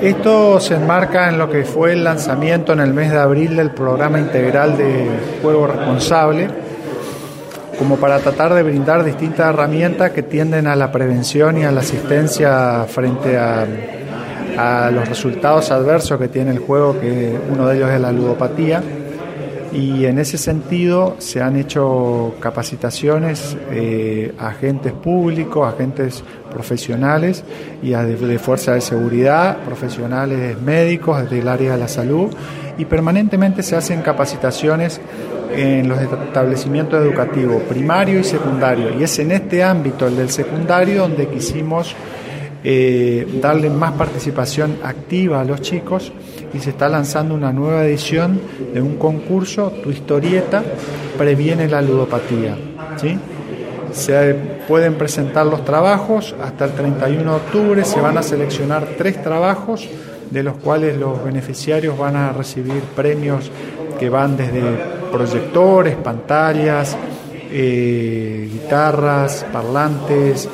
Esto se enmarca en lo que fue el lanzamiento en el mes de abril del programa integral de juego responsable, como para tratar de brindar distintas herramientas que tienden a la prevención y a la asistencia frente a, los resultados adversos que tiene el juego, que uno de ellos es la ludopatía y en ese sentido se han hecho capacitaciones eh, a agentes públicos, agentes profesionales y a de, de, fuerza de seguridad, profesionales médicos del área de la salud. Y permanentemente se hacen capacitaciones en los establecimientos educativos primario y secundario. Y es en este ámbito, el del secundario, donde quisimos eh, darle más participación activa a los chicos y se está lanzando una nueva edición de un concurso, Tu historieta previene la ludopatía. ¿sí? Se pueden presentar los trabajos hasta el 31 de octubre, se van a seleccionar tres trabajos de los cuales los beneficiarios van a recibir premios que van desde proyectores, pantallas, eh, guitarras, parlantes,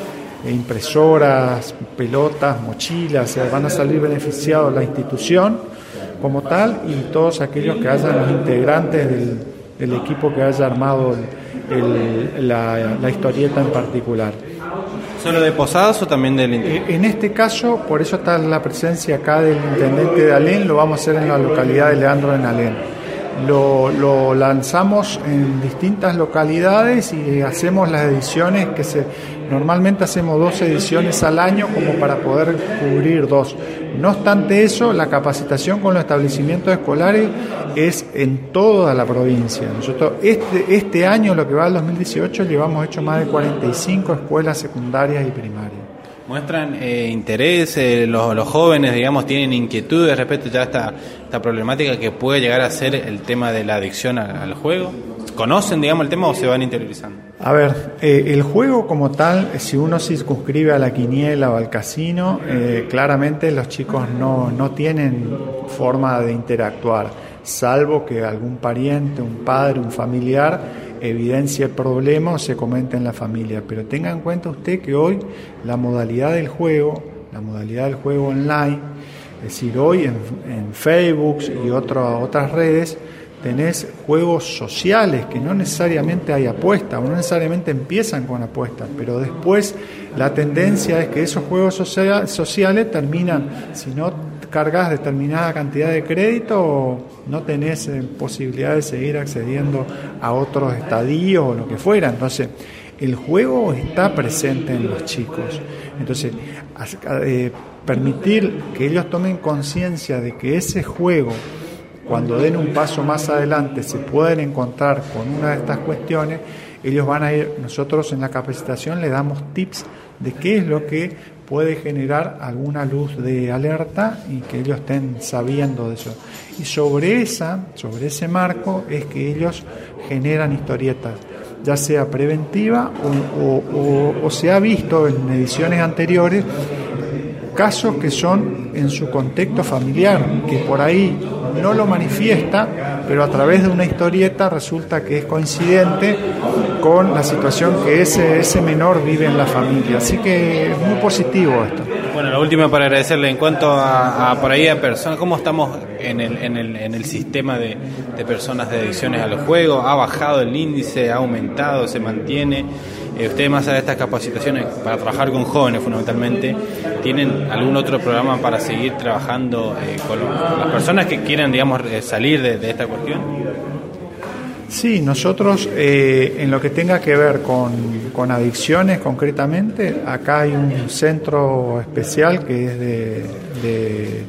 impresoras, pelotas, mochilas, o van a salir beneficiados la institución como tal y todos aquellos que hayan los integrantes del, del equipo que haya armado el, el, la, la, historieta en particular. ¿Solo de Posadas o también del intendente? En este caso, por eso está la presencia acá del intendente de Alén, lo vamos a hacer en la localidad de Leandro en Alén. Lo, lo, lanzamos en distintas localidades y hacemos las ediciones que se normalmente hacemos dos ediciones al año como para poder cubrir dos. No obstante eso, la capacitación con los establecimientos escolares es en toda la provincia. Nosotros este, este año, lo que va al 2018, llevamos hecho más de 45 escuelas secundarias y primarias. ¿Muestran eh, interés? Eh, los, los, jóvenes, digamos, tienen inquietudes respecto ya a esta, esta problemática que puede llegar a ser el tema de la adicción al, juego? ¿Conocen, digamos, el tema o se van interiorizando? A ver, eh, el juego como tal, si uno se circunscribe a la quiniela o al casino, eh, claramente los chicos no, no tienen forma de interactuar, salvo que algún pariente, un padre, un familiar evidencia el problema o se comenta en la familia. Pero tenga en cuenta usted que hoy la modalidad del juego, la modalidad del juego online, es decir, hoy en, Facebook y otro, otras redes, tenés juegos sociales que no necesariamente hay apuestas, no necesariamente empiezan con apuestas, pero después la tendencia es que esos juegos social, sociales terminan, si no cargas determinada cantidad de crédito, no tenés eh, posibilidad de seguir accediendo a otros estadios o lo que fuera. Entonces, el juego está presente en los chicos. Entonces, eh, permitir que ellos tomen conciencia de que ese juego cuando den un paso más adelante se pueden encontrar con una de estas cuestiones, ellos van a ir, nosotros en la capacitación le damos tips de qué es lo que puede generar alguna luz de alerta y que ellos estén sabiendo de eso. Y sobre esa, sobre ese marco es que ellos generan historietas, ya sea preventiva o, o, se ha visto en ediciones anteriores casos que son en su contexto familiar, que por ahí no lo manifiesta, pero a través de una historieta resulta que es coincidente con la situación que ese, ese menor vive en la familia. Así que es muy positivo esto. Bueno, la última para agradecerle en cuanto a, a por ahí a personas, ¿cómo estamos en el, en el, en el sistema de, de personas de adicciones a los juegos? ¿Ha bajado el índice? ¿Ha aumentado? ¿Se mantiene? Eh, ustedes más allá de estas capacitaciones para trabajar con jóvenes fundamentalmente, ¿tienen algún otro programa para seguir trabajando eh, con, las personas que quieran, digamos, salir de, esta cuestión? Sí, nosotros eh, en lo que tenga que ver con, con, adicciones concretamente, acá hay un centro especial que es de, de,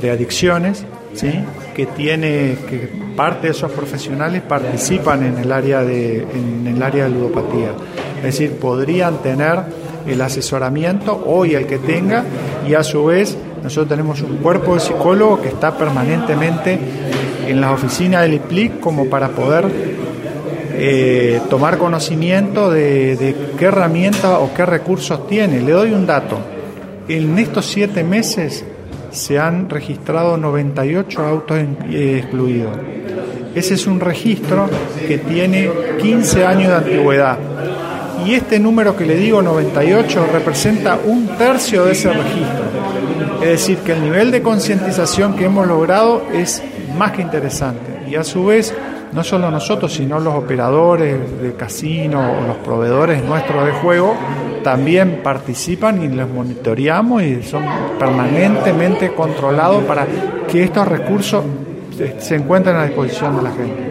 de adicciones, ¿sí? Que tiene que parte de esos profesionales participan en el área de en el área de ludopatía. Es decir, podrían tener el asesoramiento hoy el que tenga y a su vez nosotros tenemos un cuerpo de psicólogo que está permanentemente en las oficinas del IPLIC como para poder eh, tomar conocimiento de qué herramientas o qué recursos tiene. Le doy un dato. En estos siete meses se han registrado 98 autos eh, excluidos. Ese es un registro que tiene 15 años de antigüedad. Y este número que le digo, 98, representa un tercio de ese registro. Es decir, que el nivel de concientización que hemos logrado es más que interesante y a su vez no solo nosotros, sino los operadores de casino o los proveedores nuestros de juego también participan y los monitoreamos y son permanentemente controlados para que estos recursos se encuentren a disposición de la gente.